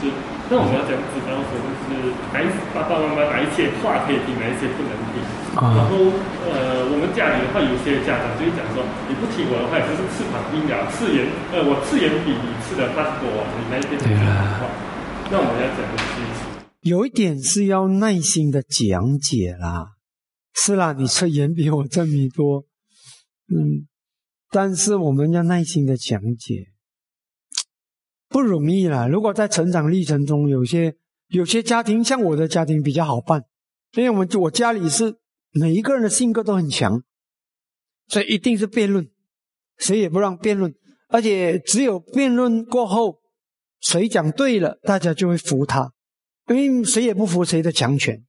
就是那我们要讲子刚刚说就是哪一爸爸妈妈哪一些话可以听，哪一些不能听。啊然后呃，我们家里的话，有些家长就会讲说，你不听我的话，也就是翅膀硬了，刺眼呃，我刺眼比你刺的大过啊，你那一边对啦话。那我们要讲的是，有一点是要耐心的讲解啦。是啦，你吃盐比我挣米多，嗯，但是我们要耐心的讲解，不容易啦。如果在成长历程中，有些有些家庭像我的家庭比较好办，因为我们我家里是每一个人的性格都很强，所以一定是辩论，谁也不让辩论，而且只有辩论过后，谁讲对了，大家就会服他，因为谁也不服谁的强权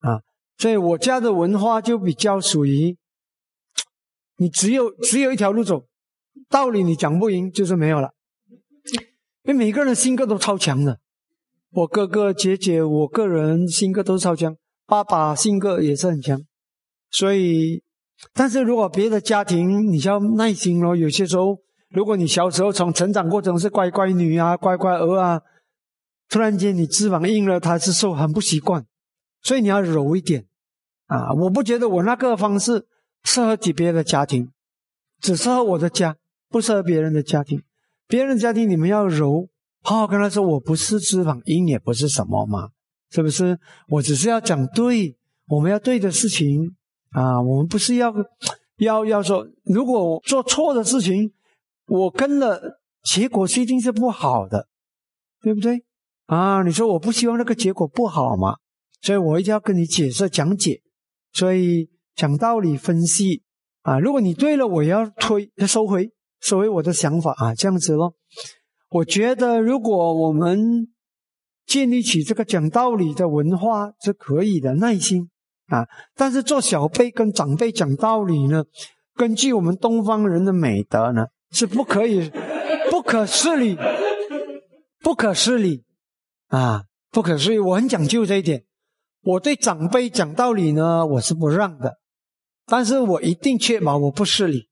啊。所以我家的文化就比较属于，你只有只有一条路走，道理你讲不赢就是没有了，因为每个人性格都超强的，我哥哥姐姐，我个人性格都超强，爸爸性格也是很强，所以，但是如果别的家庭，你就要耐心咯。有些时候，如果你小时候从成长过程是乖乖女啊、乖乖儿啊，突然间你翅膀硬了，他是受很不习惯，所以你要柔一点啊。我不觉得我那个方式适合别别的家庭，只适合我的家，不适合别人的家庭。别人的家庭你们要柔，好好跟他说，我不是翅膀硬，也不是什么嘛，是不是？我只是要讲对，我们要对的事情啊，我们不是要要要说，如果我做错的事情，我跟了，结果是一定是不好的，对不对？啊，你说我不希望那个结果不好嘛，所以我一定要跟你解释讲解，所以讲道理分析啊，如果你对了，我要推要收回所谓我的想法啊，这样子咯。我觉得如果我们建立起这个讲道理的文化是可以的，耐心啊，但是做小辈跟长辈讲道理呢，根据我们东方人的美德呢，是不可以、不可失礼、不可失礼啊，不可思议。我很讲究这一点。我对长辈讲道理呢，我是不让的，但是我一定确保我不失礼，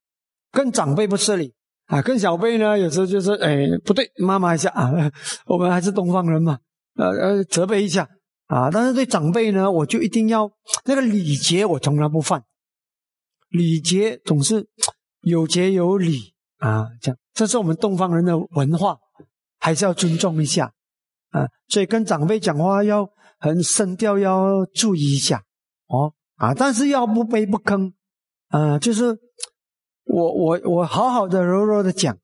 跟长辈不失礼啊，跟小辈呢，有时候就是哎不对，骂骂一下啊，我们还是东方人嘛，呃呃责备一下啊。但是对长辈呢，我就一定要那个礼节，我从来不犯。礼节总是有节有礼啊，这样，这是我们东方人的文化，还是要尊重一下啊。所以跟长辈讲话要很声调，要注意一下哦啊，但是要不卑不吭啊，就是我我我好好的柔柔的讲，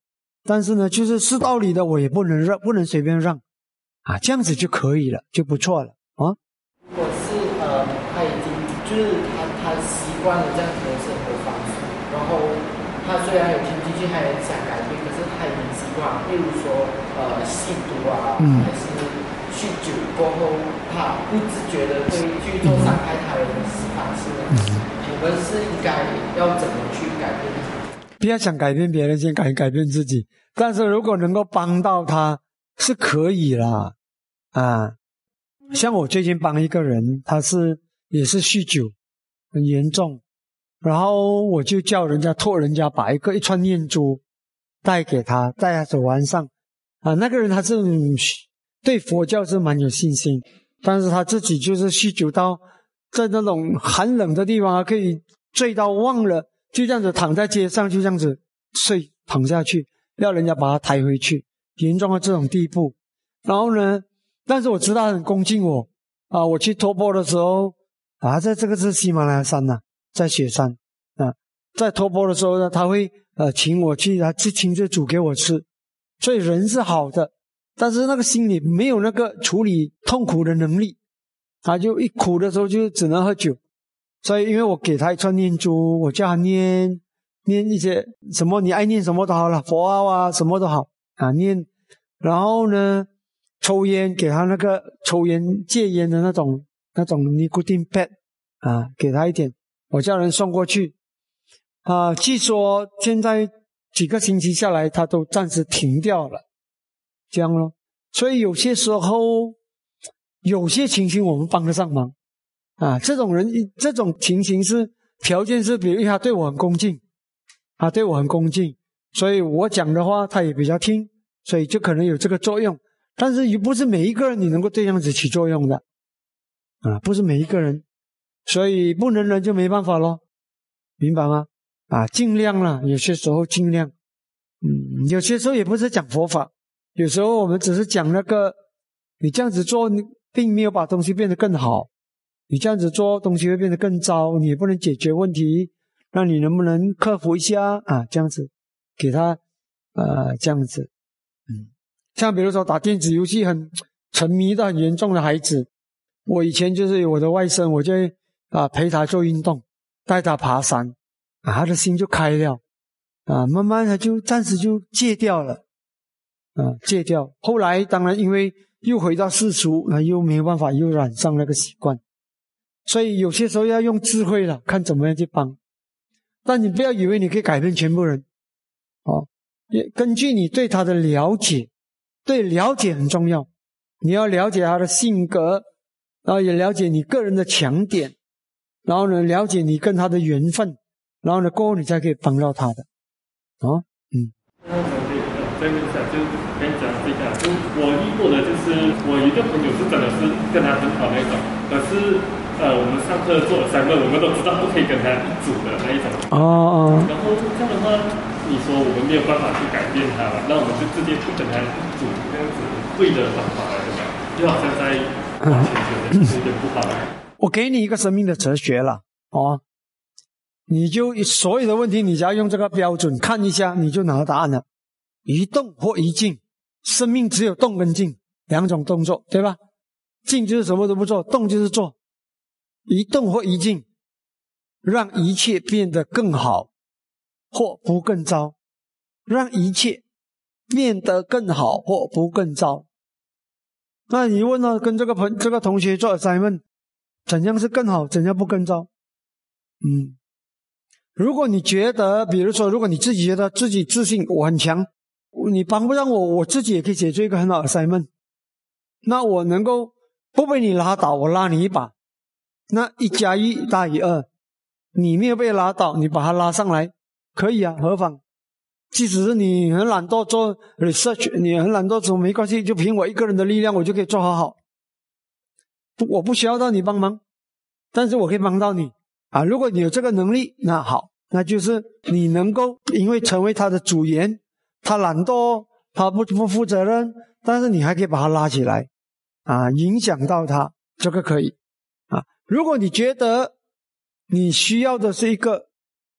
但是呢，就是是道理的，我也不能让，不能随便让。啊，这样子就可以了，就不错了啊。如果是呃，他已经就是他他习惯了这样子的生活方式，然后他虽然有听进去，他也想改变，可是他已经习惯，例如说呃吸毒啊，嗯。还是酗酒过后，他不自觉的会去做伤害他人的方式呢，我们是应该要怎么去改变？不要想改变别人，先改改变自己。但是如果能够帮到他，是可以啦，啊，像我最近帮一个人，他是也是酗酒，很严重，然后我就叫人家托人家把一个一串念珠带给他，戴他手腕上，啊，那个人他是对佛教是蛮有信心，但是他自己就是酗酒到在那种寒冷的地方啊，可以醉到忘了。就这样子躺在街上，就这样子睡躺下去，要人家把他抬回去，严重到这种地步。然后呢，但是我知道他很恭敬我啊。我去托钵的时候啊，在这个是喜马拉雅山呐、在雪山啊，在托钵的时候呢，他会呃请我去，他去亲自煮给我吃。所以人是好的，但是那个心里没有那个处理痛苦的能力，他就一苦的时候就只能喝酒。所以，因为我给他一串念珠，我叫他念念一些什么，你爱念什么都好了，佛号啊，什么都好啊，念。然后呢，抽烟给他那个抽烟戒烟的那种那种尼古丁 pad 啊，给他一点，我叫人送过去啊。据说现在几个星期下来，他都暂时停掉了，这样咯。所以有些时候，有些情形我们帮得上忙。啊，这种人，这种情形是条件是，比如他对我很恭敬，他对我很恭敬，所以我讲的话他也比较听，所以就可能有这个作用。但是也不是每一个人你能够这样子起作用的，啊，不是每一个人，所以不能人就没办法咯，明白吗？啊，尽量了，有些时候尽量，嗯，有些时候也不是讲佛法，有时候我们只是讲那个，你这样子做，并没有把东西变得更好，你这样子做东西会变得更糟，你也不能解决问题，那你能不能克服一下啊？这样子，给他，呃，这样子，嗯，像比如说打电子游戏很沉迷的很严重的孩子，我以前就是我的外甥，我就啊陪他做运动，带他爬山。啊，他的心就开了，啊，慢慢他就暂时就戒掉了，啊，戒掉。后来当然因为又回到世俗，那又没有办法，又染上那个习惯。所以有些时候要用智慧了，看怎么样去帮。但你不要以为你可以改变全部人，啊，也根据你对他的了解，对了解很重要。你要了解他的性格，然后也了解你个人的强点，然后呢，了解你跟他的缘分。然后呢，过后你才可以帮到他的，啊，那我可以再问一下，就跟你讲一下，就我遇过的，就是我一个朋友是真的是跟他很好那种，可是呃，我们上课做了三个，我们都知道不可以跟他一组的那一种。哦哦。然后这样的话，你说我们没有办法去改变他了，那我们就直接不跟他一组，这样子对的方法来的，就好像在花钱觉得是有点不好。我给你一个生命的哲学了，哦。你就所有的问题，你只要用这个标准看一下，你就拿到答案了。一动或一静，生命只有动跟静两种动作，对吧？静就是什么都不做，动就是做。一动或一静，让一切变得更好，或不更糟；让一切变得更好，或不更糟。那你问了，跟这个朋这个同学做 assignment，怎样是更好？怎样不更糟？嗯。如果你觉得，比如说，如果你自己觉得自己自信我很强，你帮不上我，我自己也可以解决一个很好的 assignment。那我能够不被你拉倒，我拉你一把，那一加一大于二，你没有被拉倒，你把他拉上来，可以啊，何妨？即使是你很懒惰做 research，你很懒惰做没关系，就凭我一个人的力量，我就可以做好好。我不需要到你帮忙，但是我可以帮到你。啊，如果你有这个能力，那好，那就是你能够因为成为他的组员，他懒惰，他不不负责任，但是你还可以把他拉起来，啊，影响到他，这个可以，啊，如果你觉得你需要的是一个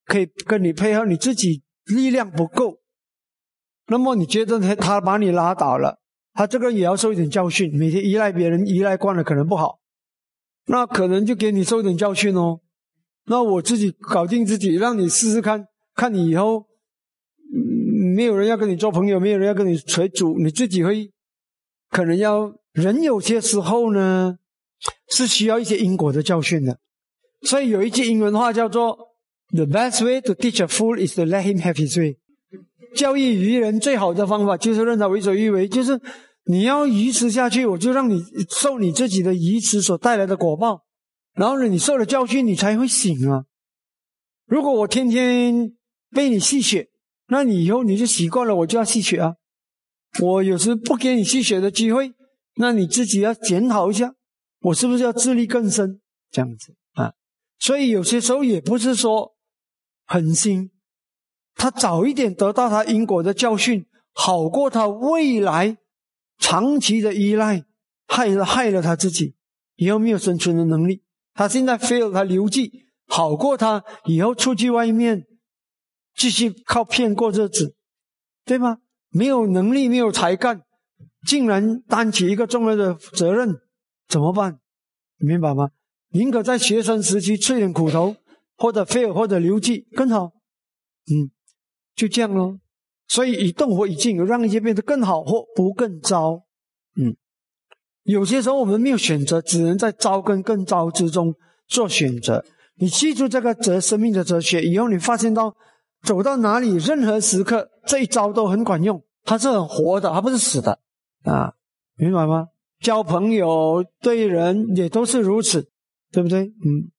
可以跟你配合，你自己力量不够，那么你觉得他他把你拉倒了，他这个也要受一点教训，每天依赖别人依赖惯了可能不好，那可能就给你受一点教训哦。那我自己搞定自己，让你试试看，看你以后，没有人要跟你做朋友，没有人要跟你垂主，你自己会可能要人有些时候呢，是需要一些因果的教训的。所以有一句英文话叫做 “The best way to teach a fool is to let him have his way”。教育愚人最好的方法就是让他为所欲为，就是你要愚痴下去，我就让你受你自己的愚痴所带来的果报。然后呢，你受了教训，你才会醒啊！如果我天天被你吸血，那你以后你就习惯了，我就要吸血啊！我有时不给你吸血的机会，那你自己要检讨一下，我是不是要自力更生？这样子啊！所以有些时候也不是说狠心，他早一点得到他因果的教训，好过他未来长期的依赖，害了害了他自己，以后没有生存的能力。他现在 fail，他留记好过他以后出去外面继续靠骗过日子，对吗？没有能力，没有才干，竟然担起一个重要的责任，怎么办？明白吗？宁可在学生时期吃点苦头，或者 fail，或者留级更好。嗯，就这样咯。所以以动或以静，让一切变得更好或不更糟。嗯。有些时候我们没有选择，只能在糟跟更糟之中做选择。你记住这个哲生命的哲学以后，你发现到走到哪里，任何时刻这一招都很管用。它是很活的，它不是死的啊，明白吗？交朋友对人也都是如此，对不对？嗯。